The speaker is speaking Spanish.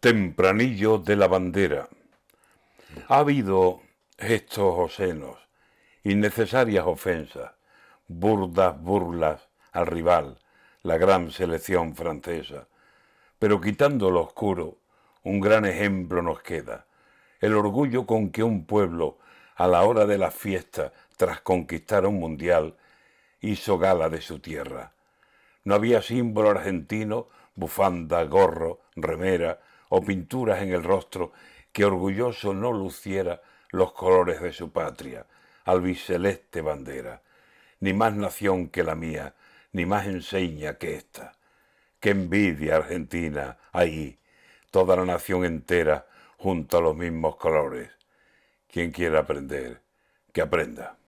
Tempranillo de la bandera. Ha habido gestos obscenos, innecesarias ofensas, burdas burlas al rival, la gran selección francesa. Pero quitando lo oscuro, un gran ejemplo nos queda. El orgullo con que un pueblo, a la hora de la fiesta, tras conquistar un mundial, hizo gala de su tierra. No había símbolo argentino, bufanda, gorro, remera, o pinturas en el rostro que orgulloso no luciera los colores de su patria, albiceleste bandera, ni más nación que la mía, ni más enseña que esta. Qué envidia Argentina, ahí, toda la nación entera junto a los mismos colores. Quien quiera aprender, que aprenda.